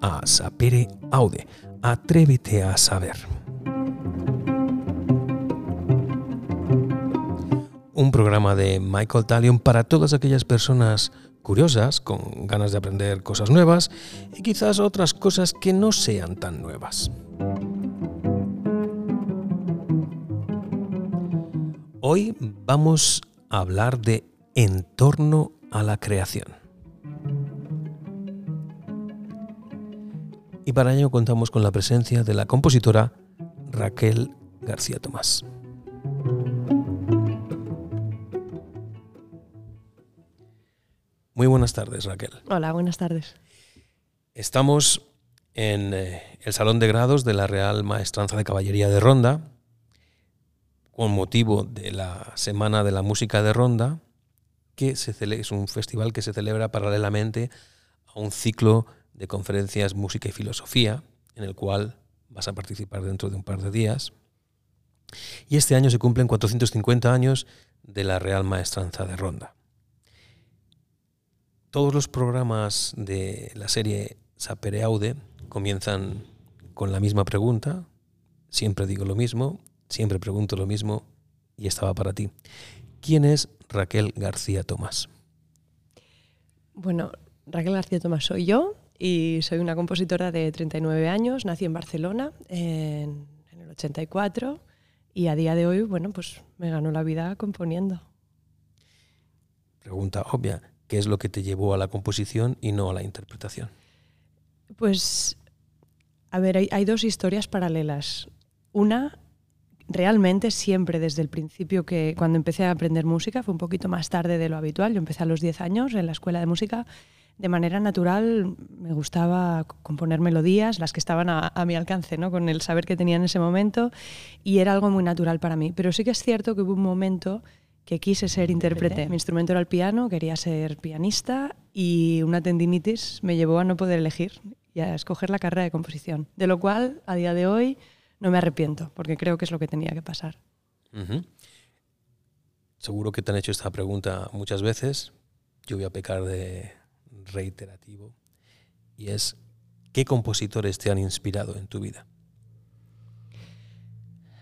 A Sapere Aude, Atrévete a saber. Un programa de Michael Talion para todas aquellas personas curiosas, con ganas de aprender cosas nuevas y quizás otras cosas que no sean tan nuevas. Hoy vamos a hablar de entorno a la creación. Y para ello contamos con la presencia de la compositora Raquel García Tomás. Muy buenas tardes, Raquel. Hola, buenas tardes. Estamos en eh, el Salón de Grados de la Real Maestranza de Caballería de Ronda, con motivo de la Semana de la Música de Ronda, que es un festival que se celebra paralelamente a un ciclo de conferencias Música y Filosofía, en el cual vas a participar dentro de un par de días. Y este año se cumplen 450 años de la Real Maestranza de Ronda. Todos los programas de la serie Sapere Aude comienzan con la misma pregunta. Siempre digo lo mismo, siempre pregunto lo mismo y estaba para ti. ¿Quién es Raquel García Tomás? Bueno, Raquel García Tomás soy yo y soy una compositora de 39 años. Nací en Barcelona en, el 84 y a día de hoy, bueno, pues me ganó la vida componiendo. Pregunta obvia, ¿qué es lo que te llevó a la composición y no a la interpretación? Pues, a ver, hay, hay dos historias paralelas. Una realmente siempre desde el principio que cuando empecé a aprender música, fue un poquito más tarde de lo habitual, yo empecé a los 10 años en la escuela de música, de manera natural me gustaba componer melodías, las que estaban a, mi alcance, ¿no? con el saber que tenía en ese momento, y era algo muy natural para mí. Pero sí que es cierto que hubo un momento que quise ser intérprete. Mi instrumento era el piano, quería ser pianista y una tendinitis me llevó a no poder elegir y a escoger la carrera de composición. De lo cual, a día de hoy, no me arrepiento, porque creo que es lo que tenía que pasar. Seguro que te han hecho esta pregunta muchas veces. Yo voy a pecar de reiterativo. Y es, ¿qué compositores te han inspirado en tu vida?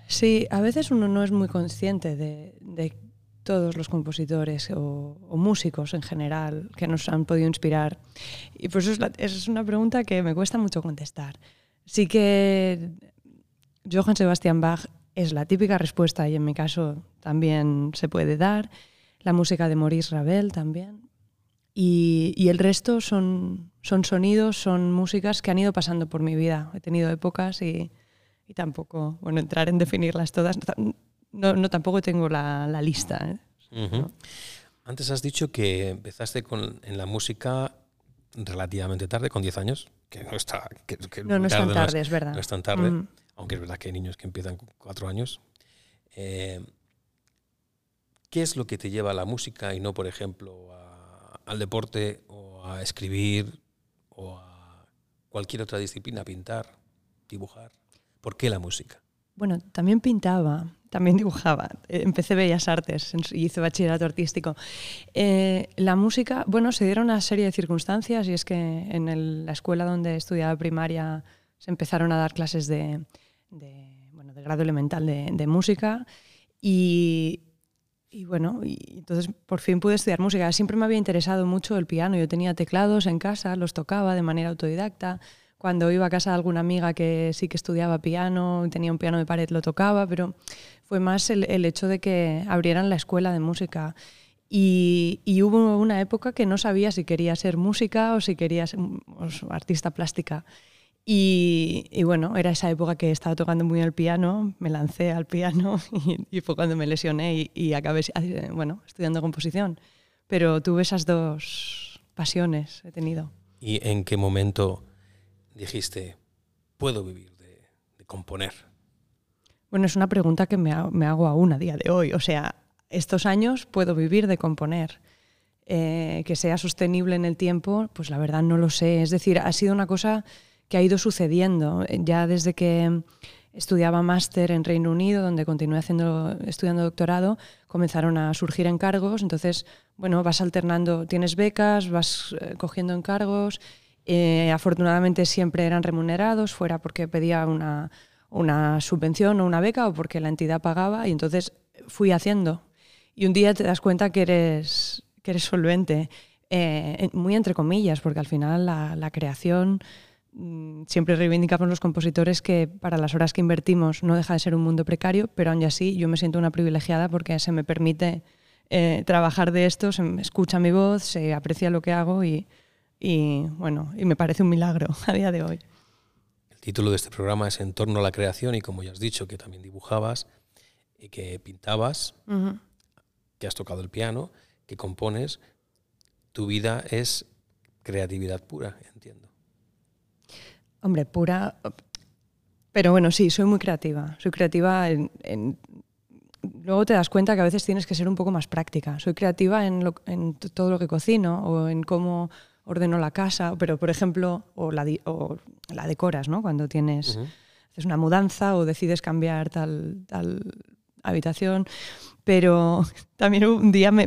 Sí, a veces uno no es muy consciente de, todos los compositores o, músicos en general que nos han podido inspirar. Y por eso es, es una pregunta que me cuesta mucho contestar. Sí que Johann Sebastian Bach es la típica respuesta y en mi caso también se puede dar. La música de Maurice Ravel también. Y, el resto son, son sonidos, son músicas que han ido pasando por mi vida. He tenido épocas y, tampoco, bueno, entrar en definirlas todas, no, tampoco tengo la, lista. ¿eh? Antes has dicho que empezaste con, en la música relativamente tarde, con 10 años, que no está... no, no es tan tarde, es, verdad. No es tan tarde aunque es verdad que hay niños que empiezan con cuatro años. Eh, ¿Qué es lo que te lleva a la música y no, por ejemplo, al deporte o a escribir o a cualquier otra disciplina, pintar, dibujar? ¿Por qué la música? Bueno, también pintaba, también dibujaba. Eh, empecé Bellas Artes y hice bachillerato artístico. Eh, la música, bueno, se dieron una serie de circunstancias y es que en la escuela donde estudiaba primaria se empezaron a dar clases de, de, bueno, de grado elemental de, música y, y bueno, y entonces por fin pude estudiar música. Siempre me había interesado mucho el piano. Yo tenía teclados en casa, los tocaba de manera autodidacta. Cuando iba a casa de alguna amiga que sí que estudiaba piano, tenía un piano de pared, lo tocaba, pero fue más el, el hecho de que abrieran la escuela de música. Y, y, hubo una época que no sabía si quería ser música o si quería ser artista plástica. Y, bueno, era esa época que estaba tocando muy el piano, me lancé al piano y, fue cuando me lesioné y, acabé bueno, estudiando composición. Pero tuve esas dos pasiones, he tenido. ¿Y en qué momento dijiste, puedo vivir de, componer? Bueno, es una pregunta que me, hago aún a día de hoy. O sea, estos años puedo vivir de componer. Eh, que sea sostenible en el tiempo, pues la verdad no lo sé. Es decir, ha sido una cosa que ha ido sucediendo. Ya desde que estudiaba máster en Reino Unido, donde continué haciendo, estudiando doctorado, comenzaron a surgir encargos. Entonces, bueno, vas alternando, tienes becas, vas eh, cogiendo encargos Eh, afortunadamente siempre eran remunerados, fuera porque pedía una, una subvención o una beca o porque la entidad pagaba y entonces fui haciendo. Y un día te das cuenta que eres, que eres solvente, eh, muy entre comillas, porque al final la, la creación siempre reivindicamos los compositores que para las horas que invertimos no deja de ser un mundo precario, pero aún así yo me siento una privilegiada porque se me permite eh, trabajar de esto, se me escucha mi voz, se aprecia lo que hago y, y, bueno, y me parece un milagro a día de hoy. El título de este programa es En torno a la creación y como ya has dicho que también dibujabas y que pintabas, que has tocado el piano, que compones, tu vida es creatividad pura, entiendo. Hombre, pura. Pero bueno, sí, soy muy creativa. Soy creativa en, Luego te das cuenta que a veces tienes que ser un poco más práctica. Soy creativa en, todo lo que cocino o en cómo ordeno la casa, pero por ejemplo, o la, la decoras, ¿no? Cuando tienes. haces una mudanza o decides cambiar tal, tal habitación. Pero también un día me,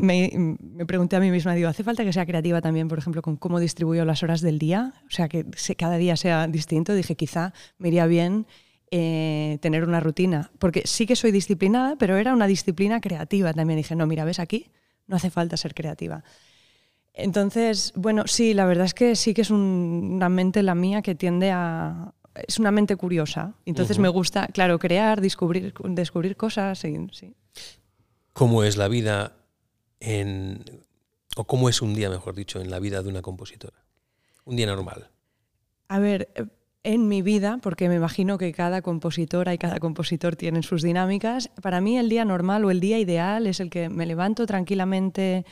pregunté a mí misma, digo, ¿hace falta que sea creativa también, por ejemplo, con cómo distribuyo las horas del día? O sea, que cada día sea distinto. Dije, quizá me iría bien eh, tener una rutina, porque sí que soy disciplinada, pero era una disciplina creativa también. Dije, no, mira, ves aquí, no hace falta ser creativa. Entonces, bueno, sí, la verdad es que sí que es una mente la mía que tiende a... Es una mente curiosa. Entonces me gusta, claro, crear, descubrir, descubrir cosas. Y, sí. ¿Cómo es la vida en, o cómo es un día, mejor dicho, en la vida de una compositora? Un día normal. A ver, en mi vida, porque me imagino que cada compositora y cada compositor tienen sus dinámicas, para mí el día normal o el día ideal es el que me levanto tranquilamente.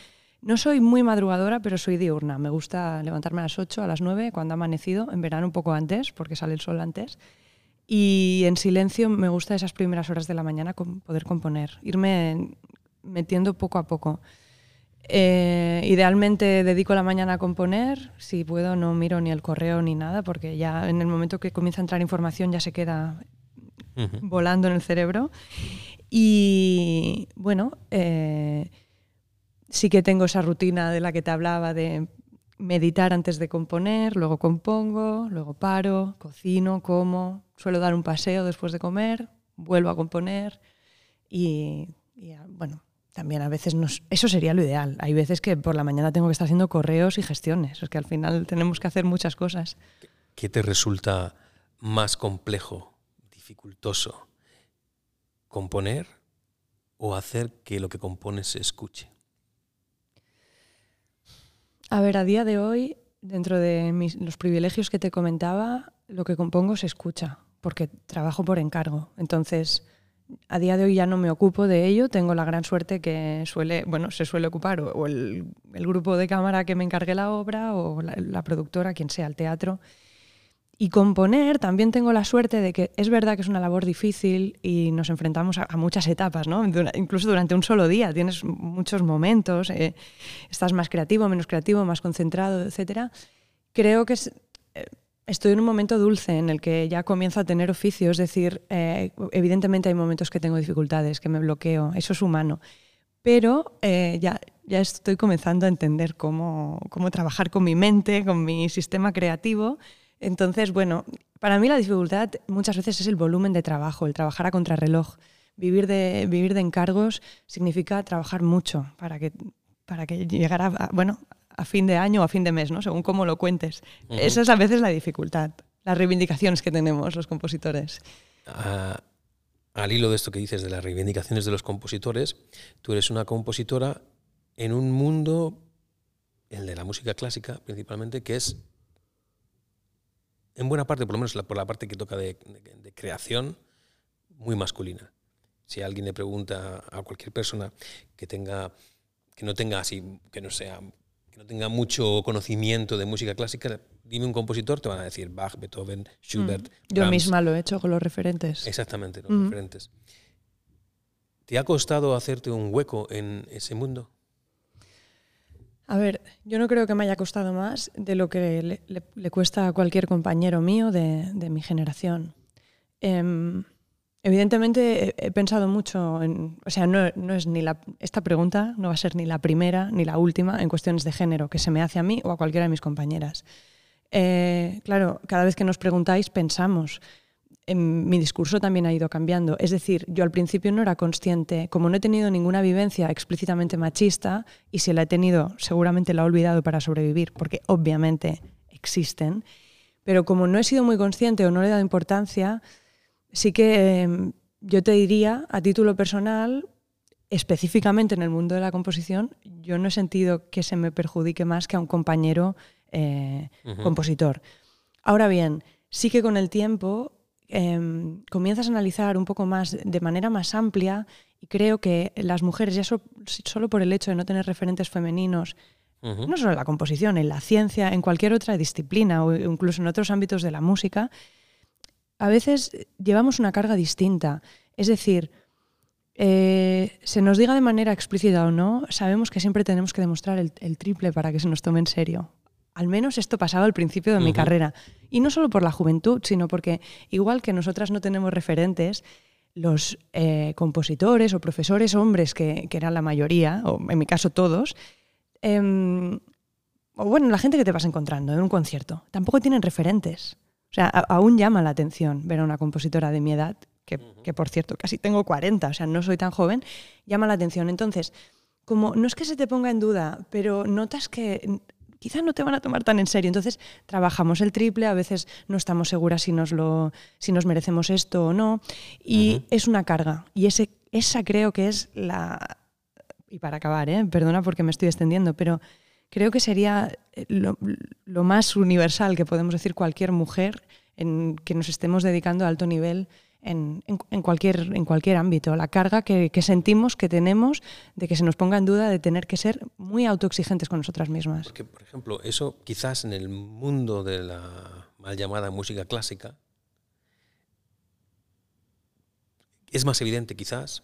No soy muy madrugadora, pero soy diurna. Me gusta levantarme a las 8, a las 9, cuando ha amanecido, en verano un poco antes, porque sale el sol antes. Y en silencio me gusta esas primeras horas de la mañana poder componer, irme metiendo poco a poco. Eh, idealmente dedico la mañana a componer, si puedo no miro ni el correo ni nada, porque ya en el momento que comienza a entrar información ya se queda volando en el cerebro. Y bueno, eh, sí que tengo esa rutina de la que te hablaba de meditar antes de componer, luego compongo, luego paro, cocino, como, suelo dar un paseo después de comer, vuelvo a componer y, bueno, también a veces nos, eso sería lo ideal. Hay veces que por la mañana tengo que estar haciendo correos y gestiones, es que al final tenemos que hacer muchas cosas. ¿Qué te resulta más complejo, dificultoso? ¿Componer o hacer que lo que compones se escuche? A ver, a día de hoy, dentro de los privilegios que te comentaba, lo que compongo se escucha, porque trabajo por encargo. Entonces, a día de hoy ya no me ocupo de ello. Tengo la gran suerte que suele, bueno, se suele ocupar o, el, grupo de cámara que me encargue la obra o la, productora, quien sea, el teatro. Y componer, también tengo la suerte de que es verdad que es una labor difícil y nos enfrentamos a, muchas etapas, ¿no? incluso durante un solo día tienes muchos momentos, eh, estás más creativo, menos creativo, más concentrado, etc. Creo que es, eh, estoy en un momento dulce en el que ya comienzo a tener oficio, es decir, eh, evidentemente hay momentos que tengo dificultades, que me bloqueo, eso es humano, pero ya, ya estoy comenzando a entender cómo, cómo trabajar con mi mente, con mi sistema creativo entonces, bueno, para mí la dificultad muchas veces es el volumen de trabajo, el trabajar a contrarreloj. Vivir de, vivir de encargos significa trabajar mucho para que, para que llegara a, bueno, a fin de año o a fin de mes, ¿no? según cómo lo cuentes. Esa es a veces la dificultad, las reivindicaciones que tenemos los compositores. Ah, al hilo de esto que dices de las reivindicaciones de los compositores, tú eres una compositora en un mundo, el de la música clásica principalmente, que es en buena parte, por lo menos por la parte que toca de, creación, muy masculina. Si alguien le pregunta a cualquier persona que tenga que no tenga así, que no sea, que no tenga mucho conocimiento de música clásica, dime un compositor, te van a decir Bach, Beethoven, Schubert. Mm. Yo misma lo he hecho con los referentes. Exactamente, los referentes. ¿Te ha costado hacerte un hueco en ese mundo? A ver, yo no creo que me haya costado más de lo que le, cuesta a cualquier compañero mío de, mi generación. Em, evidentemente he, pensado mucho en, o sea, no, es ni la, esta pregunta no va a ser ni la primera ni la última en cuestiones de género que se me hace a mí o a cualquiera de mis compañeras. Eh, claro, cada vez que nos preguntáis pensamos. En mi discurso también ha ido cambiando. Es decir, yo al principio no era consciente, como no he tenido ninguna vivencia explícitamente machista, y si la he tenido, seguramente la he olvidado para sobrevivir, porque obviamente existen, pero como no he sido muy consciente o no le he dado importancia, sí que em, yo te diría, a título personal, específicamente en el mundo de la composición, yo no he sentido que se me perjudique más que a un compañero eh, compositor. Ahora bien, sí que con el tiempo em, comienzas a analizar un poco más, de manera más amplia, y creo que las mujeres, ya solo por el hecho de no tener referentes femeninos, no solo en la composición, en la ciencia, en cualquier otra disciplina o incluso en otros ámbitos de la música, a veces llevamos una carga distinta. Es decir, eh, se nos diga de manera explícita o no, sabemos que siempre tenemos que demostrar el, triple para que se nos tome en serio. Al menos esto pasaba al principio de mi carrera. Y no solo por la juventud, sino porque igual que nosotras no tenemos referentes, los eh, compositores o profesores hombres, que, eran la mayoría, o en mi caso todos, em, o bueno, la gente que te vas encontrando en un concierto, tampoco tienen referentes. O sea, aún llama la atención ver a una compositora de mi edad que, por cierto casi tengo 40, o sea, no soy tan joven, llama la atención. Entonces, como no es que se te ponga en duda, pero notas que quizás no te van a tomar tan en serio. Entonces, trabajamos el triple, a veces no estamos seguras si nos, lo, si nos merecemos esto o no, y es una carga. Y ese, esa creo que es la... Y para acabar, ¿eh? perdona porque me estoy extendiendo, pero creo que sería lo, lo más universal que podemos decir cualquier mujer en que nos estemos dedicando a alto nivel en, cualquier, en cualquier ámbito. La carga que, sentimos, que tenemos, de que se nos ponga en duda de tener que ser muy autoexigentes con nosotras mismas. Porque, por ejemplo, eso quizás en el mundo de la mal llamada música clásica es más evidente quizás,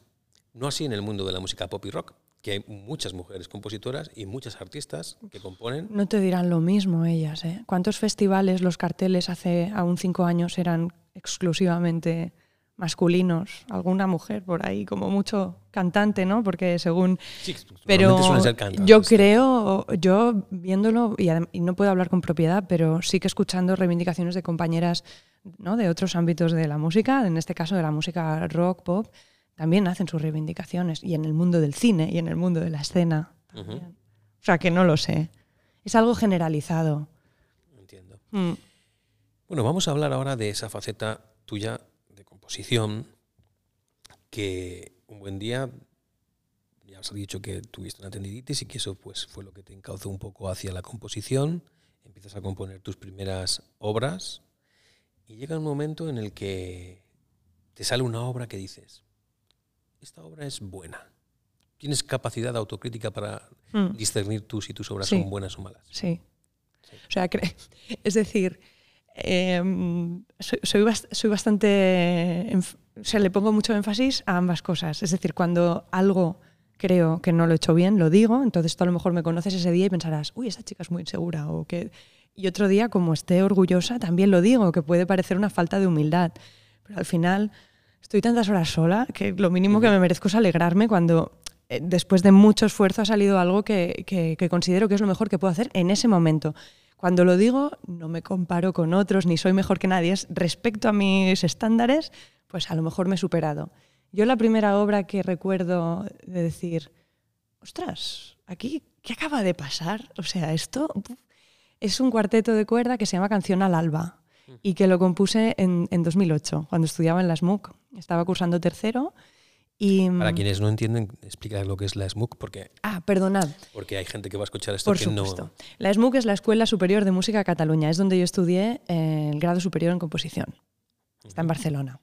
no así en el mundo de la música pop y rock, que hay muchas mujeres compositoras y muchas artistas que componen. No te dirán lo mismo ellas. ¿eh? ¿Cuántos festivales los carteles hace aún cinco años eran exclusivamente masculinos, alguna mujer por ahí, como mucho cantante, ¿no? Porque según... Sí, pero ser yo creo, yo viéndolo, y, no puedo hablar con propiedad, pero sí que escuchando reivindicaciones de compañeras ¿no? de otros ámbitos de la música, en este caso de la música rock, pop, también hacen sus reivindicaciones, y en el mundo del cine y en el mundo de la escena. O sea, que no lo sé. Es algo generalizado. Entiendo. Mm. Bueno, vamos a hablar ahora de esa faceta tuya posición que un buen día ya os he dicho que tuviste una tendinitis y que eso pues fue lo que te encauzó un poco hacia la composición, empiezas a componer tus primeras obras y llega un momento en el que te sale una obra que dices, esta obra es buena. ¿Tienes capacidad autocrítica para mm. discernir tú si tus obras son buenas o malas? Sí. O sea, es decir, Em, soy, soy, bastante... O sea, le pongo mucho énfasis a ambas cosas. Es decir, cuando algo creo que no lo he hecho bien, lo digo, entonces tú a lo mejor me conoces ese día y pensarás, uy, esa chica es muy insegura. O que... Y otro día, como esté orgullosa, también lo digo, que puede parecer una falta de humildad. Pero al final estoy tantas horas sola que lo mínimo que me merezco es alegrarme cuando eh, después de mucho esfuerzo ha salido algo que, que considero que es lo mejor que puedo hacer en ese momento. Cuando lo digo, no me comparo con otros, ni soy mejor que nadie. Es respecto a mis estándares, pues a lo mejor me he superado. Yo la primera obra que recuerdo de decir, ostras, aquí, ¿qué acaba de pasar? O sea, esto es un cuarteto de cuerda que se llama Canción al Alba y que lo compuse en, en 2008, cuando estudiaba en la SMUC. Estaba cursando tercero para mm, quienes no entienden, explicar lo que es la SMUC, porque... Ah, perdonad. Porque hay gente que va a escuchar esto que no... La SMUC es la Escuela Superior de Música de Cataluña, es donde yo estudié el grado superior en composición. Está en Barcelona.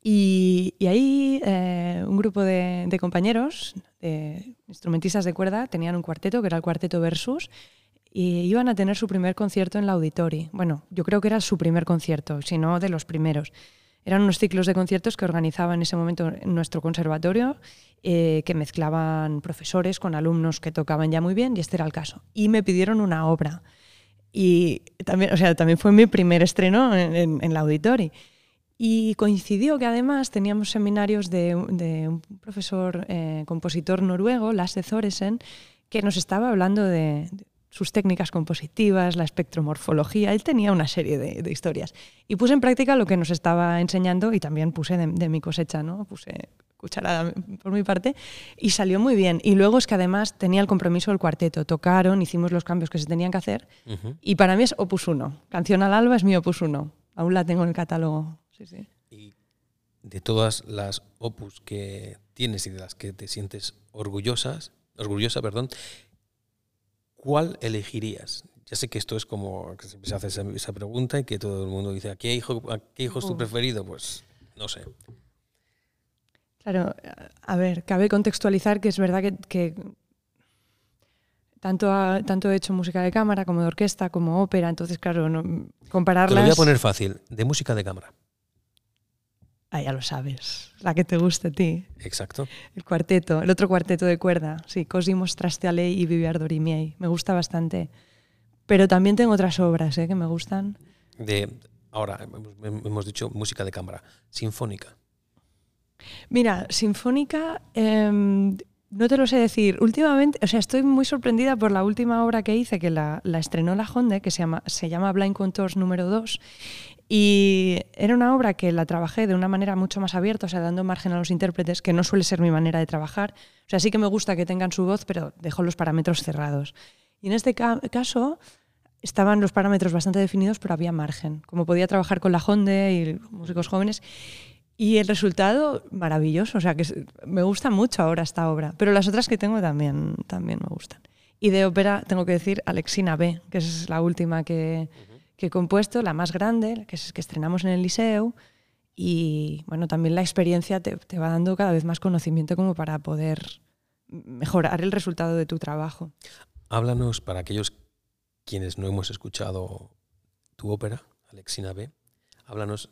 Y, ahí eh, un grupo de, compañeros, de instrumentistas de cuerda, tenían un cuarteto, que era el Cuarteto Versus, y iban a tener su primer concierto en la Auditori. Bueno, yo creo que era su primer concierto, si no de los primeros. Eran unos ciclos de conciertos que organizaba en ese momento nuestro conservatorio, eh, que mezclaban profesores con alumnos que tocaban ya muy bien, y este era el caso. Y me pidieron una obra. Y también, o sea, también fue mi primer estreno en, en, la Auditori. Y coincidió que además teníamos seminarios de, un profesor eh, compositor noruego, Lasse Thoresen, que nos estaba hablando de, sus técnicas compositivas, la espectromorfología, él tenía una serie de, historias. Y puse en práctica lo que nos estaba enseñando y también puse de, mi cosecha, ¿no? Puse cucharada por mi parte y salió muy bien. Y luego es que además tenía el compromiso del cuarteto, tocaron, hicimos los cambios que se tenían que hacer y para mí es opus 1. Canción al alba es mi opus 1. Aún la tengo en el catálogo. Sí, sí. Y de todas las opus que tienes y de las que te sientes orgullosas, orgullosa, perdón, ¿cuál elegirías? Ya sé que esto es como que se hace esa, pregunta y que todo el mundo dice, ¿a qué hijo, qué hijo es tu preferido? Pues no sé. Claro, a ver, cabe contextualizar que es verdad que, tanto, tanto he hecho música de cámara como de orquesta, como ópera, entonces claro, no, compararlas... Te lo voy a poner fácil, de música de cámara. Ah, ya lo sabes, la que te guste a ti. Exacto. El cuarteto, el otro cuarteto de cuerda, sí, a lei y Viviar Dorimiei. Me gusta bastante. Pero también tengo otras obras ¿eh? que me gustan. De, ahora, hemos dicho música de cámara, sinfónica. Mira, sinfónica, em, no te lo sé decir. Últimamente, o sea, estoy muy sorprendida por la última obra que hice, que la, la estrenó la Honde, que se llama, se llama Blind Contours número 2, y era una obra que la trabajé de una manera mucho más abierta, o sea, dando margen a los intérpretes, que no suele ser mi manera de trabajar. O sea, sí que me gusta que tengan su voz, pero dejo los parámetros cerrados. Y en este caso estaban los parámetros bastante definidos, pero había margen. Como podía trabajar con la Honde y músicos jóvenes. Y el resultado, maravilloso. O sea, que me gusta mucho ahora esta obra. Pero las otras que tengo también, también me gustan. Y de ópera tengo que decir Alexina B, que es la última que que he compuesto, la más grande, que es que estrenamos en el Liceo, y bueno, también la experiencia te, va dando cada vez más conocimiento como para poder mejorar el resultado de tu trabajo. Háblanos para aquellos quienes no hemos escuchado tu ópera, Alexina B. Háblanos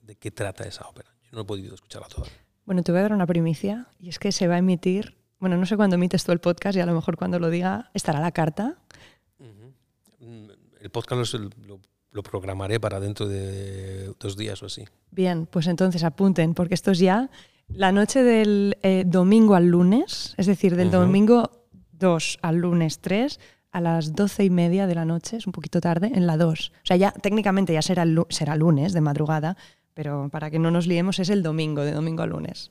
de qué trata esa ópera. Yo no he podido escucharla toda. Bueno, te voy a dar una primicia y es que se va a emitir, bueno, no sé cuándo emites tú el podcast y a lo mejor cuando lo diga estará la carta el podcast lo, programaré para dentro de dos días o así. Bien, pues entonces apunten, porque esto es ya la noche del eh, domingo al lunes, es decir, del domingo 2 al lunes 3 a las doce y media de la noche, es un poquito tarde, en la 2. O sea, ya técnicamente ya será, será lunes de madrugada, pero para que no nos liemos es el domingo, de domingo a lunes.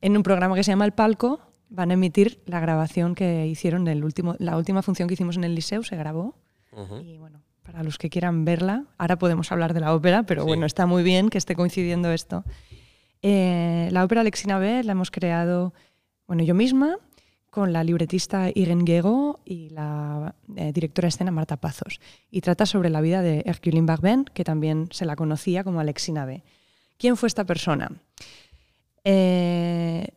En un programa que se llama El Palco van a emitir la grabación que hicieron, el último, la última función que hicimos en el Liceo, se grabó y bueno, para los que quieran verla, ahora podemos hablar de la ópera, pero bueno, está muy bien que esté coincidiendo esto. Eh, la ópera Alexina B la hemos creado, bueno, yo misma, con la libretista Irene Guego y la eh, directora de escena Marta Pazos. Y trata sobre la vida de Herculine Barben, que también se la conocía como Alexina B. ¿Quién fue esta persona? Eh,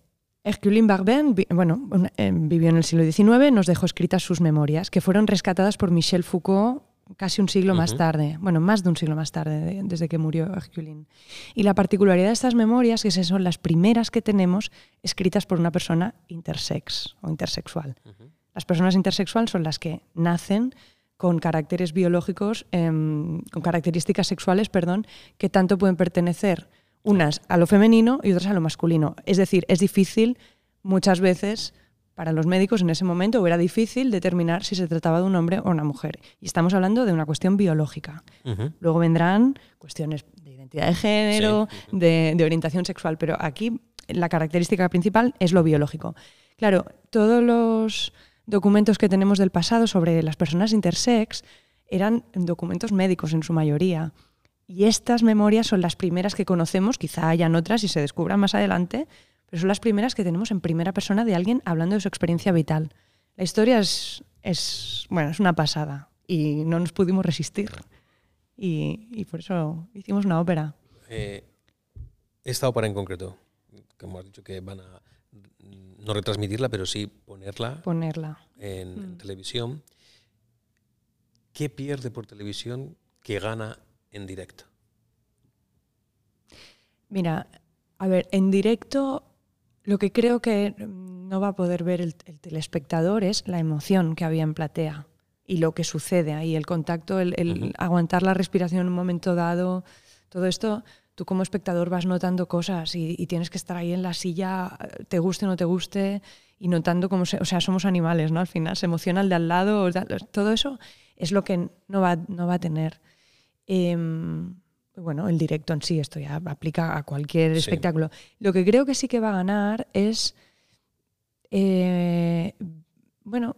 Herculine Barben bueno, eh, vivió en el siglo XIX, nos dejó escritas sus memorias, que fueron rescatadas por Michel Foucault casi un siglo más tarde, bueno, más de un siglo más tarde, desde que murió Herculine. Y la particularidad de estas memorias es que son las primeras que tenemos escritas por una persona intersex o intersexual. Las personas intersexuales son las que nacen con caracteres biológicos, em, con características sexuales, perdón, que tanto pueden pertenecer unas a lo femenino y otras a lo masculino. Es decir, es difícil muchas veces para los médicos en ese momento o era difícil determinar si se trataba de un hombre o una mujer. Y estamos hablando de una cuestión biológica. Luego vendrán cuestiones de identidad de género, de, orientación sexual, pero aquí la característica principal es lo biológico. Claro, todos los documentos que tenemos del pasado sobre las personas intersex eran documentos médicos en su mayoría. Y estas memorias son las primeras que conocemos, quizá hayan otras y se descubran más adelante, pero son las primeras que tenemos en primera persona de alguien hablando de su experiencia vital. La historia es, es bueno, es una pasada y no nos pudimos resistir. Y, por eso hicimos una ópera. Eh, esta ópera en concreto, como has dicho que van a no retransmitirla, pero sí ponerla, ponerla. en mm. televisión. ¿Qué pierde por televisión que gana en directo? Mira, a ver, en directo lo que creo que no va a poder ver el, telespectador es la emoción que había en platea y lo que sucede ahí, el contacto, el, aguantar la respiración en un momento dado, todo esto, tú como espectador vas notando cosas y, tienes que estar ahí en la silla, te guste o no te guste, y notando cómo se, o sea, somos animales, ¿no? Al final se emociona el de al lado, todo eso es lo que no va, no va a tener. Em, bueno, el directo en sí, esto ya aplica a cualquier espectáculo. Lo que creo que sí que va a ganar es, eh, bueno,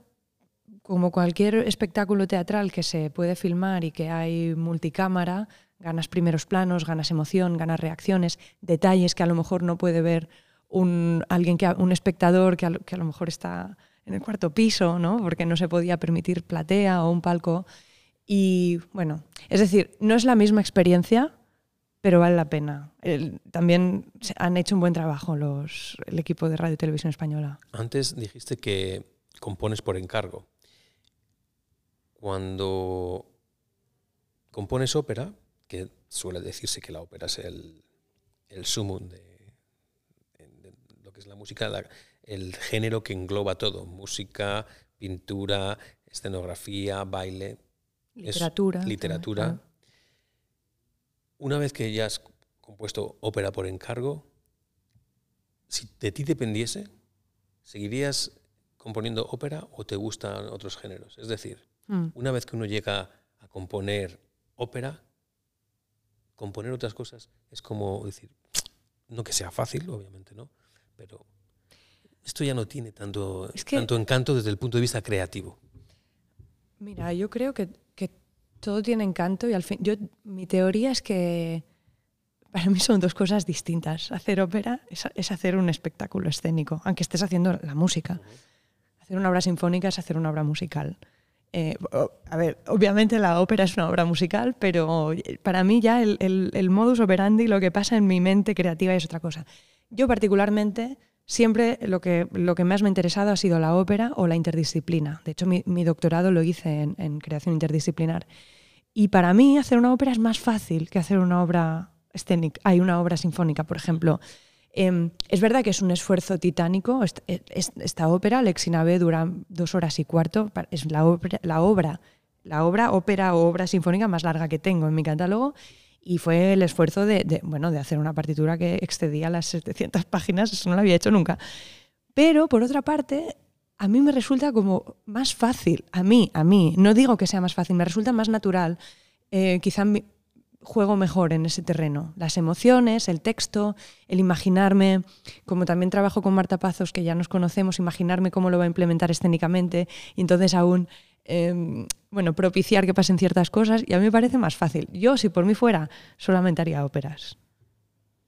como cualquier espectáculo teatral que se puede filmar y que hay multicámara, ganas primeros planos, ganas emoción, ganas reacciones, detalles que a lo mejor no puede ver un, alguien que, un espectador que a, que a lo mejor está en el cuarto piso, ¿no? porque no se podía permitir platea o un palco. Y bueno, es decir, no es la misma experiencia, pero vale la pena. también han hecho un buen trabajo los, el equipo de Radio y Televisión Española. Antes dijiste que compones por encargo. Cuando compones ópera, que suele decirse que la ópera es el, el sumum de, lo que es la música, el género que engloba todo, música, pintura, escenografía, baile, literatura. literatura. Una vez que ya has compuesto ópera por encargo, si de ti dependiese, ¿seguirías componiendo ópera o te gustan otros géneros? Es decir, mm. una vez que uno llega a componer ópera, componer otras cosas es como decir, no que sea fácil, obviamente, ¿no? Pero esto ya no tiene tanto, tanto encanto desde el punto de vista creativo. Mira, yo creo que, que todo tiene encanto y al fin, yo, mi teoría es que para mí son dos cosas distintas. Hacer ópera es, hacer un espectáculo escénico, aunque estés haciendo la música. Hacer una obra sinfónica es hacer una obra musical. Eh, a ver, obviamente la ópera es una obra musical, pero para mí ya el, el, modus operandi, lo que pasa en mi mente creativa es otra cosa. Yo particularmente siempre lo que, lo que más me ha interesado ha sido la ópera o la interdisciplina. De hecho, mi, doctorado lo hice en, creación interdisciplinar. Y para mí hacer una ópera es más fácil que hacer una obra escénica. Hay una obra sinfónica, por ejemplo. Em, es verdad que es un esfuerzo titánico. Esta, ópera, Lexinabe, dura dos horas y cuarto. Es la, la obra, la obra, ópera o obra sinfónica más larga que tengo en mi catálogo. Y fue el esfuerzo de, bueno, de hacer una partitura que excedía las 700 páginas. Eso no lo había hecho nunca. Pero, por otra parte, a mí me resulta como más fácil. A mí, a mí. No digo que sea más fácil, me resulta más natural. Eh, quizá juego mejor en ese terreno. Las emociones, el texto, el imaginarme, como también trabajo con Marta Pazos, que ya nos conocemos, imaginarme cómo lo va a implementar escénicamente y entonces aún, em, bueno, propiciar que pasen ciertas cosas y a mí me parece más fácil. Yo, si por mí fuera, solamente haría óperas.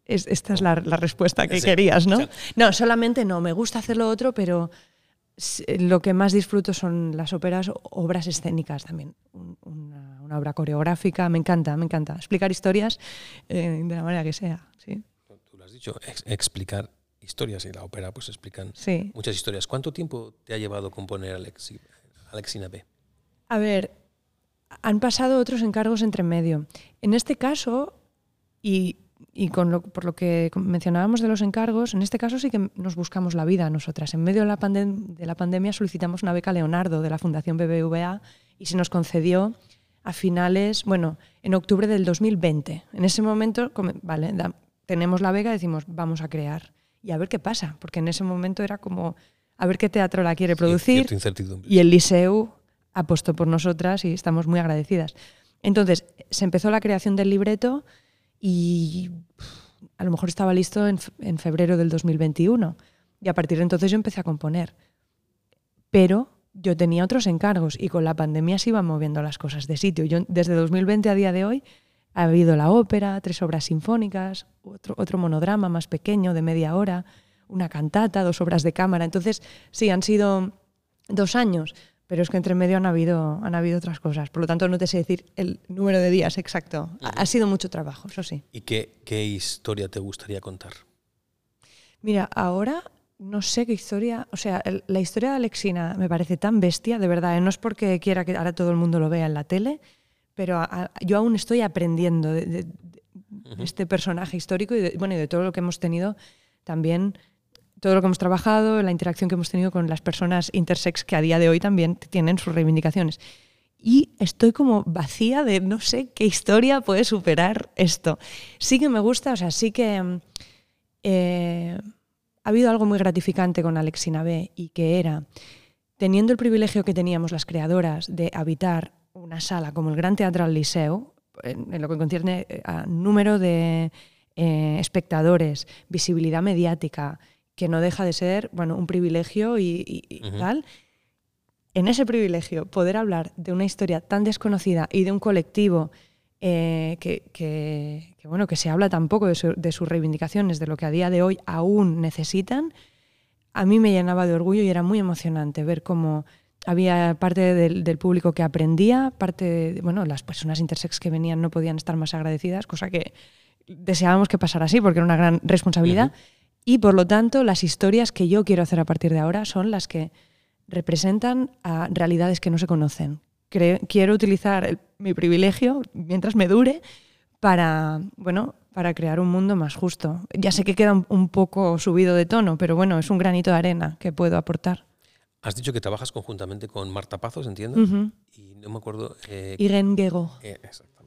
esta es la, respuesta que querías, ¿no? No, solamente no, me gusta hacer lo otro, pero lo que más disfruto son las óperas, obras escénicas también. Una, obra coreográfica, me encanta, me encanta. Explicar historias eh, de la manera que sea. ¿sí? Tú lo has dicho, explicar historias y la ópera pues explican muchas historias. ¿Cuánto tiempo te ha llevado componer Alexi, Alexina B? A ver, han pasado otros encargos entre medio. En este caso, y y con lo, por lo que mencionábamos de los encargos, en este caso sí que nos buscamos la vida nosotras. En medio de la, de la pandemia solicitamos una beca Leonardo de la Fundación BBVA y se nos concedió a finales, bueno, en octubre del 2020. En ese momento, vale, tenemos la beca decimos, vamos a crear y a ver qué pasa, porque en ese momento era como, a ver qué teatro la quiere producir. y el Liceu apostó por nosotras y estamos muy agradecidas. Entonces, se empezó la creación del libreto y a lo mejor estaba listo en, febrero del 2021 y a partir de entonces yo empecé a componer. Pero yo tenía otros encargos y con la pandemia se iban moviendo las cosas de sitio. Yo, desde 2020 a día de hoy ha habido la ópera, tres obras sinfónicas, otro, otro monodrama más pequeño de media hora, una cantata, dos obras de cámara. Entonces, sí, han sido dos años, pero es que entre medio han habido, han habido otras cosas. Por lo tanto, no te sé decir el número de días exacto. Ha, sido mucho trabajo, eso sí. ¿Y qué, qué historia te gustaría contar? Mira, ahora no sé qué historia, o sea, la historia de Alexina me parece tan bestia, de verdad, ¿eh? no es porque quiera que ahora todo el mundo lo vea en la tele, pero yo aún estoy aprendiendo de, este personaje histórico y de, bueno, y de todo lo que hemos tenido también todo lo que hemos trabajado, la interacción que hemos tenido con las personas intersex que a día de hoy también tienen sus reivindicaciones. Y estoy como vacía de no sé qué historia puede superar esto. Sí que me gusta, o sea, sí que... Eh, ha habido algo muy gratificante con Alexina B y que era, teniendo el privilegio que teníamos las creadoras de habitar una sala como el Gran Teatro al Liceo, en, lo que concierne eh, a número de eh, espectadores, visibilidad mediática, que no deja de ser bueno, un privilegio y, tal. En ese privilegio, poder hablar de una historia tan desconocida y de un colectivo eh, que, bueno, que se habla tan poco de, sus reivindicaciones, de lo que a día de hoy aún necesitan, a mí me llenaba de orgullo y era muy emocionante ver cómo había parte del, público que aprendía, parte de, bueno, las personas intersex que venían no podían estar más agradecidas, cosa que deseábamos que pasara así porque era una gran responsabilidad. Y por lo tanto, las historias que yo quiero hacer a partir de ahora son las que representan a realidades que no se conocen. quiero utilizar mi privilegio, mientras me dure, para, bueno, para crear un mundo más justo. Ya sé que queda un, poco subido de tono, pero bueno, es un granito de arena que puedo aportar. Has dicho que trabajas conjuntamente con Marta Pazos, entiendo. Y no me acuerdo. Eh, Irene Gego. Eh, exactamente.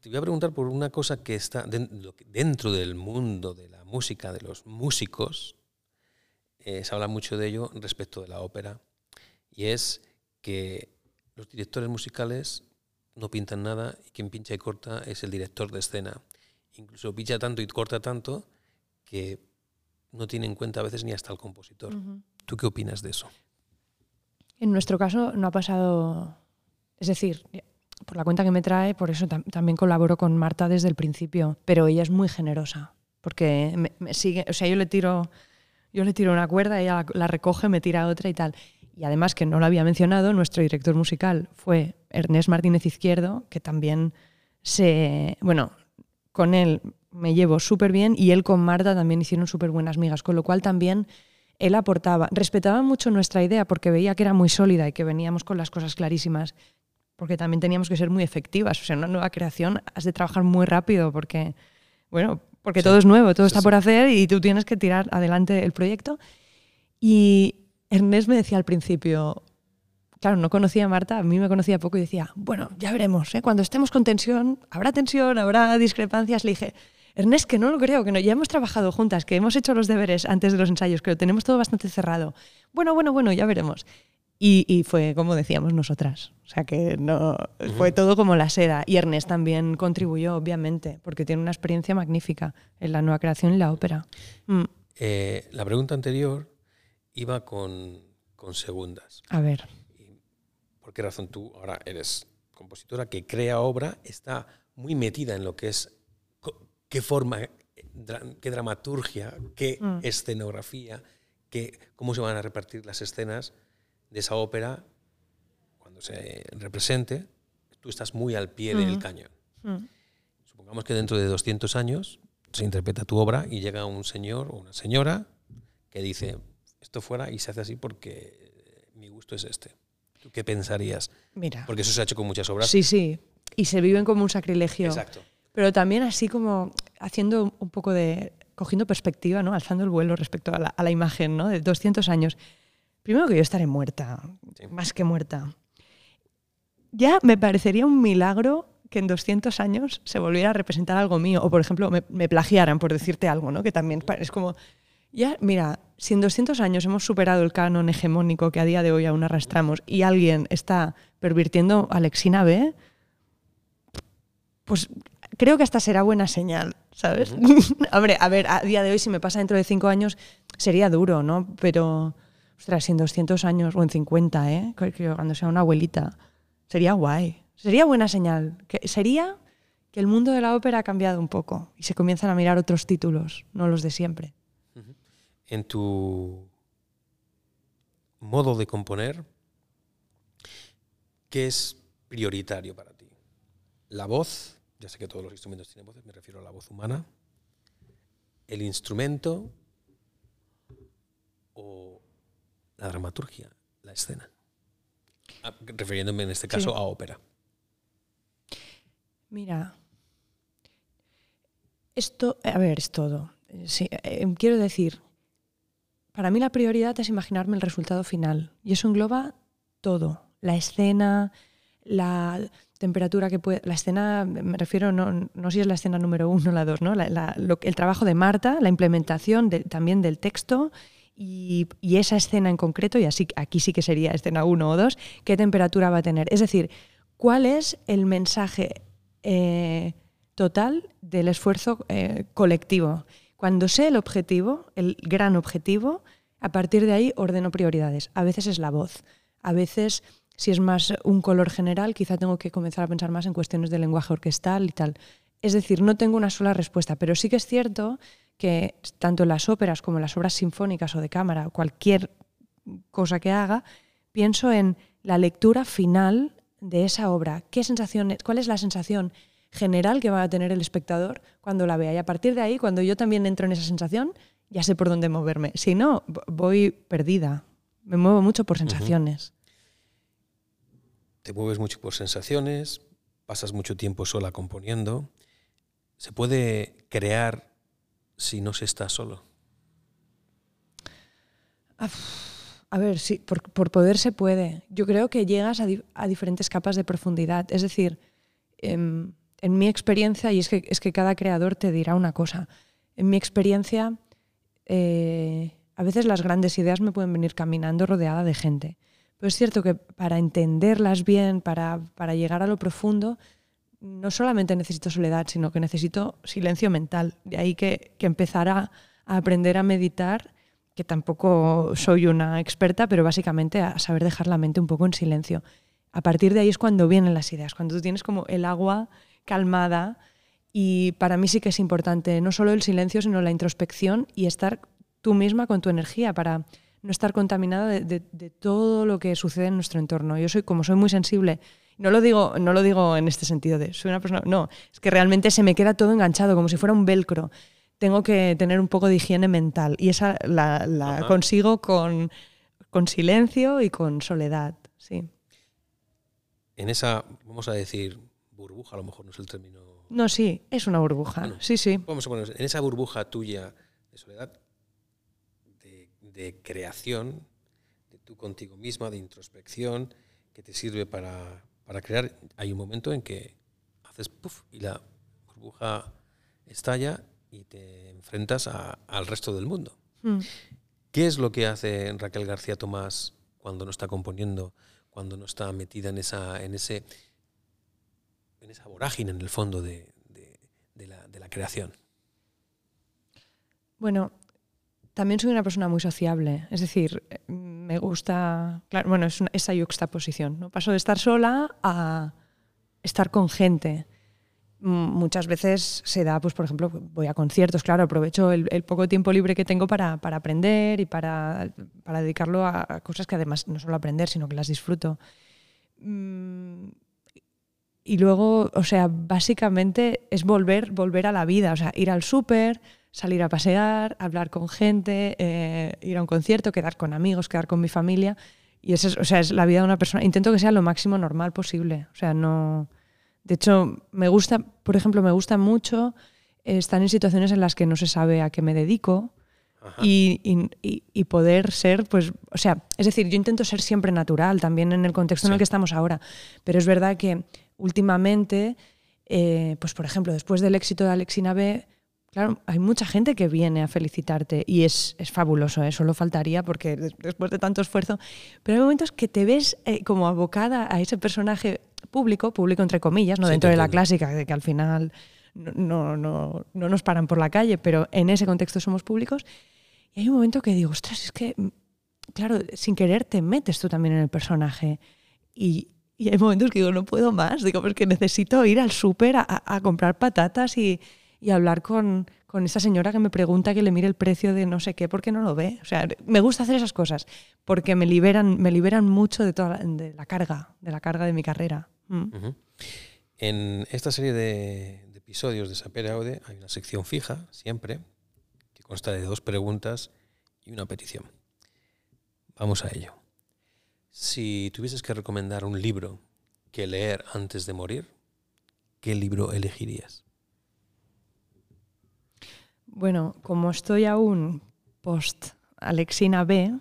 Te voy a preguntar por una cosa que está dentro del mundo de música, de los músicos. Eh, se habla mucho de ello respecto de la ópera. Y es que los directores musicales no pintan nada y quien pincha y corta es el director de escena. Incluso pincha tanto y corta tanto que no tiene en cuenta a veces ni hasta el compositor. ¿Tú qué opinas de eso? En nuestro caso no ha pasado, es decir, por la cuenta que me trae, por eso también colaboro con Marta desde el principio, pero ella es muy generosa, porque me, sigue, o sea, yo le tiro yo le tiro una cuerda, ella la, la recoge, me tira otra y tal. Y además, que no lo había mencionado, nuestro director musical fue Ernest Martínez Izquierdo, que también se. Bueno, con él me llevo súper bien y él con Marta también hicieron súper buenas migas, con lo cual también él aportaba. Respetaba mucho nuestra idea porque veía que era muy sólida y que veníamos con las cosas clarísimas, porque también teníamos que ser muy efectivas. O sea, una nueva creación has de trabajar muy rápido porque, bueno, porque todo es nuevo, todo está por hacer y tú tienes que tirar adelante el proyecto. Y, Ernest me decía al principio, claro, no conocía a Marta, a mí me conocía poco y decía, bueno, ya veremos, ¿eh? cuando estemos con tensión, habrá tensión, habrá discrepancias. Le dije, Ernest, que no lo creo, que no, ya hemos trabajado juntas, que hemos hecho los deberes antes de los ensayos, que lo tenemos todo bastante cerrado. Bueno, bueno, bueno, ya veremos. Y, fue como decíamos nosotras. O sea que no, fue todo como la seda. Y Ernest también contribuyó, obviamente, porque tiene una experiencia magnífica en la nueva creación y la ópera. Mm. Eh, la pregunta anterior iba con, segundas. A ver. ¿Por qué razón tú ahora eres compositora que crea obra, está muy metida en lo que es qué forma, qué dramaturgia, qué mm. escenografía, qué, cómo se van a repartir las escenas de esa ópera cuando se represente? Tú estás muy al pie del cañón. Supongamos que dentro de 200 años se interpreta tu obra y llega un señor o una señora que dice, esto fuera y se hace así porque mi gusto es este. ¿Tú qué pensarías? Mira. Porque eso se ha hecho con muchas obras. Sí, sí. Y se viven como un sacrilegio. Exacto. Pero también así como haciendo un poco de. cogiendo perspectiva, ¿no? Alzando el vuelo respecto a la, a la imagen, ¿no? De 200 años. Primero que yo estaré muerta. Más que muerta. Ya me parecería un milagro que en 200 años se volviera a representar algo mío. O, por ejemplo, me, me plagiaran, por decirte algo, ¿no? Que también es como ya, mira, si en 200 años hemos superado el canon hegemónico que a día de hoy aún arrastramos y alguien está pervirtiendo a Alexina B, pues creo que hasta será buena señal, ¿sabes? Hombre, a ver, a día de hoy si me pasa dentro de 5 años sería duro, ¿no? Pero, ostras, en 200 años o en 50, ¿eh? Cuando sea una abuelita, sería guay. Sería buena señal. Que sería que el mundo de la ópera ha cambiado un poco y se comienzan a mirar otros títulos, no los de siempre en tu modo de componer, ¿qué es prioritario para ti? La voz, ya sé que todos los instrumentos tienen voces, me refiero a la voz humana, el instrumento o la dramaturgia, la escena. Ah, refiriéndome en este caso a ópera. Mira, esto, a ver, es todo. Sí, eh, quiero decir, para mí la prioridad es imaginarme el resultado final y eso engloba todo, la escena, la temperatura que puede. La escena, me refiero, no, no si es la escena número uno o la dos, ¿no? el trabajo de Marta, la implementación también del texto y, esa escena en concreto, y así aquí sí que sería escena uno o dos, qué temperatura va a tener. Es decir, cuál es el mensaje eh, total del esfuerzo eh, colectivo. Cuando sé el objetivo, el gran objetivo, a partir de ahí ordeno prioridades. A veces es la voz, a veces si es más un color general, quizá tengo que comenzar a pensar más en cuestiones de lenguaje orquestal y tal. Es decir, no tengo una sola respuesta, pero sí que es cierto que tanto en las óperas como en las obras sinfónicas o de cámara, cualquier cosa que haga, pienso en la lectura final de esa obra. ¿Qué sensación, ¿Cuál es la sensación general que va a tener el espectador cuando la vea? Y a partir de ahí, cuando yo también entro en esa sensación, ya sé por dónde moverme. Si no, voy perdida. Me muevo mucho por sensaciones te mueves mucho por sensaciones, pasas mucho tiempo sola componiendo. ¿Se puede crear si no se está solo? A ver, sí, por, poder se puede. Yo creo que llegas a, diferentes capas de profundidad. Es decir, em, en, mi experiencia, y es que, es que cada creador te dirá una cosa, en mi experiencia, eh, a veces las grandes ideas me pueden venir caminando rodeada de gente. Pero es cierto que para entenderlas bien, para, llegar a lo profundo, no solamente necesito soledad, sino que necesito silencio mental. De ahí que, que empezar a, aprender a meditar, que tampoco soy una experta, pero básicamente a saber dejar la mente un poco en silencio. A partir de ahí es cuando vienen las ideas, cuando tú tienes como el agua calmada y para mí sí que es importante no solo el silencio, sino la introspección y estar tú misma con tu energía para no estar contaminada de, todo lo que sucede en nuestro entorno. Yo soy, como soy muy sensible, no lo digo, no lo digo en este sentido de soy una persona, no, es que realmente se me queda todo enganchado, como si fuera un velcro. Tengo que tener un poco de higiene mental y esa la, consigo con, con silencio y con soledad, sí. En esa, vamos a decir, burbuja, a lo mejor no es el término. No, sí, es una burbuja. sí, sí. Vamos a poner, en esa burbuja tuya de soledad, de creación, de tú contigo misma, de introspección, que te sirve para, crear. Hay un momento en que haces puff y la burbuja estalla y te enfrentas al resto del mundo. Mm. ¿Qué es lo que hace Raquel García Tomás cuando no está componiendo, cuando no está metida en esa, en ese, en esa vorágine en el fondo de, la, de la creación? Bueno, también soy una persona muy sociable, es decir, me gusta, claro, bueno, es esa yuxtaposición, ¿no? Paso de estar sola a estar con gente. Muchas veces se da, pues por ejemplo, voy a conciertos, claro, aprovecho el, poco tiempo libre que tengo para, aprender y para, dedicarlo a, cosas que además no solo aprender, sino que las disfruto. Mm, y luego, o sea, básicamente es volver, volver a la vida, o sea, ir al súper, salir a pasear, hablar con gente, eh, ir a un concierto, quedar con amigos, quedar con mi familia. Y eso es, o sea, es la vida de una persona. Intento que sea lo máximo normal posible. O sea, no. De hecho, me gusta, por ejemplo, me gusta mucho estar en situaciones en las que no se sabe a qué me dedico. Y, y, y, poder ser, pues, o sea, es decir, yo intento ser siempre natural también en el contexto en el que estamos ahora, pero es verdad que últimamente, eh, pues por ejemplo, después del éxito de Alexina B, Claro, hay mucha gente que viene a felicitarte y es, es fabuloso, ¿eh? solo faltaría porque después de tanto esfuerzo, pero hay momentos que te ves eh, como abocada a ese personaje público, público entre comillas, no dentro de la clásica, de que al final no, no, no, nos paran por la calle, pero en ese contexto somos públicos. Y hay un momento que digo, ostras, es que, claro, sin querer te metes tú también en el personaje. Y, y hay momentos que digo, no puedo más, digo, porque necesito ir al súper a, a comprar patatas y y hablar con, con esa señora que me pregunta que le mire el precio de no sé qué porque no lo ve. O sea, me gusta hacer esas cosas porque me liberan, me liberan mucho de toda la, de la carga, de la carga de mi carrera. Mm. En esta serie de, episodios de Saper Aude hay una sección fija, siempre, que consta de dos preguntas y una petición. Vamos a ello. Si tuvieses que recomendar un libro que leer antes de morir, ¿qué libro elegirías? Bueno, como estoy aún post Alexina B,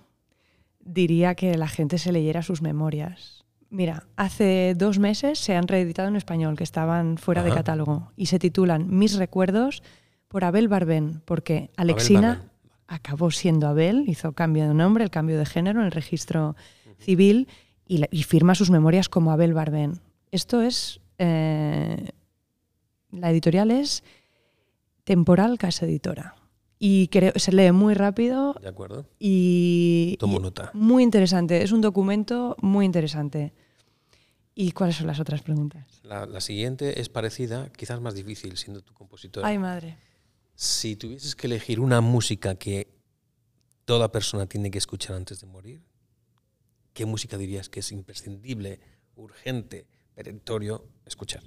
diría que la gente se leyera sus memorias. Mira, hace dos meses se han reeditado en español, que estaban fuera de catálogo, y se titulan Mis recuerdos por Abel Barbén, porque Alexina acabó siendo Abel, hizo cambio de nombre, el cambio de género en el registro civil y, la- y firma sus memorias como Abel Barbén. Esto es. eh, la editorial es Temporal Casa Editora. Y creo, se lee muy rápido ¿De acuerdo? y. Tomo y- nota. muy interesante, es un documento muy interesante. ¿Y cuáles son las otras preguntas? La, la siguiente es parecida, quizás más difícil, siendo tu compositor. Ay, madre. Si tuvieses que elegir una música que toda persona tiene que escuchar antes de morir, ¿qué música dirías que es imprescindible, urgente, perentorio escuchar?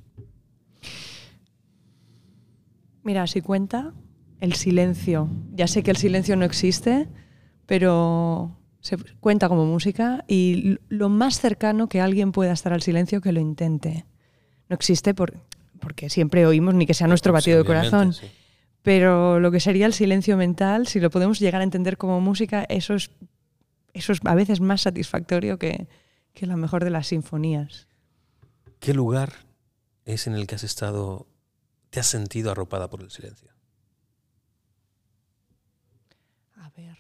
Mira, si cuenta, el silencio. Ya sé que el silencio no existe, pero se cuenta como música y lo más cercano que alguien pueda estar al silencio que lo intente. No existe por- porque siempre oímos ni que sea nuestro batido de corazón. sí. Pero lo que sería el silencio mental, si lo podemos llegar a entender como música, eso es, eso es a veces más satisfactorio que, que la mejor de las sinfonías. ¿Qué lugar es en el que has estado, te has sentido arropada por el silencio? A ver.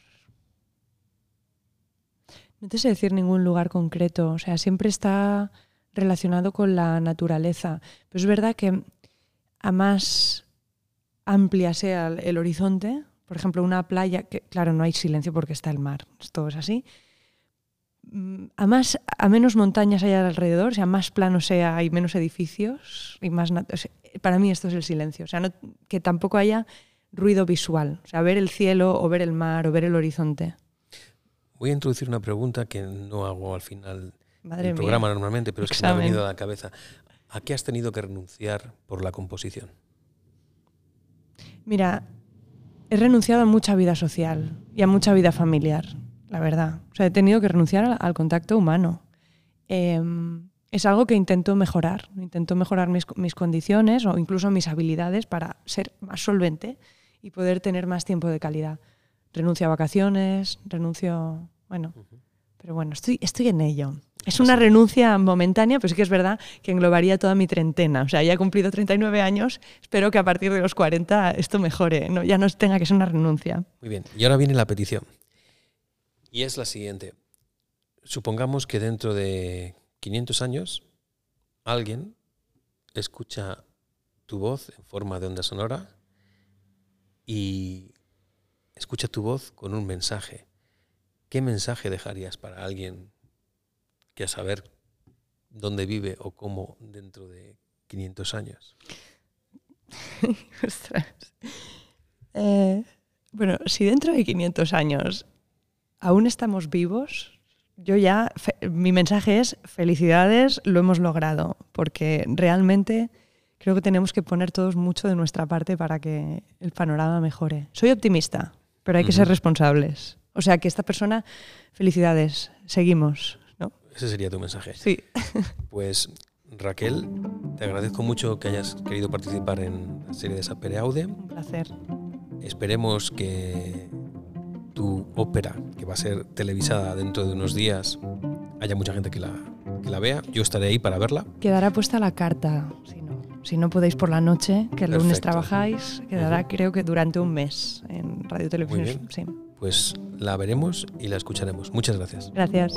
No te sé decir ningún lugar concreto, o sea, siempre está relacionado con la naturaleza. Pero es verdad que a más amplia sea el, horizonte, por ejemplo, una playa, que claro, no hay silencio porque está el mar, todo es así. Mm, A, más, a menos montañas haya alrededor, o sea, más plano sea, hay menos edificios y más... o para mí esto es el silencio, o sea, no- que tampoco haya ruido visual, o sea, ver el cielo o ver el mar o ver el horizonte. Voy a introducir una pregunta que no hago al final Madre del mía. programa normalmente, pero es que me ha venido a la cabeza. ¿A qué has tenido que renunciar por la composición? Mira, he renunciado a mucha vida social y a mucha vida familiar, la verdad. O sea, he tenido que renunciar al, al contacto humano. Eh, es algo que intento mejorar. Intento mejorar mis, mis condiciones o incluso mis habilidades para ser más solvente y poder tener más tiempo de calidad. Renuncio a vacaciones, renuncio... Bueno, pero bueno, estoy, estoy en ello. Es una renuncia momentánea, pero sí que es verdad que englobaría toda mi treintena. O sea, ya he cumplido 39 años, espero que a partir de los 40 esto mejore, ¿no? ya no tenga que ser una renuncia. Muy bien, y ahora viene la petición. Y es la siguiente. Supongamos que dentro de 500 años alguien escucha tu voz en forma de onda sonora y escucha tu voz con un mensaje. ¿Qué mensaje dejarías para alguien que a saber dónde vive o cómo dentro de 500 años? Ostras. Eh, bueno, si dentro de 500 años aún estamos vivos, yo ya, mi mensaje es felicidades, lo hemos logrado, porque realmente creo que tenemos que poner todos mucho de nuestra parte para que el panorama mejore. Soy optimista, pero hay que ser responsables. O sea, que esta persona, felicidades, seguimos. ¿no? Ese sería tu mensaje. Sí. Pues Raquel, te agradezco mucho que hayas querido participar en la serie de Sapere Aude. Un placer. Esperemos que tu ópera, que va a ser televisada dentro de unos días, haya mucha gente que la, que la vea. Yo estaré ahí para verla. Quedará puesta la carta, si no, si no podéis por la noche, que el lunes trabajáis, quedará creo que durante un mes en Radio Televisión. Sí. Pues la veremos y la escucharemos. Muchas gracias. Gracias.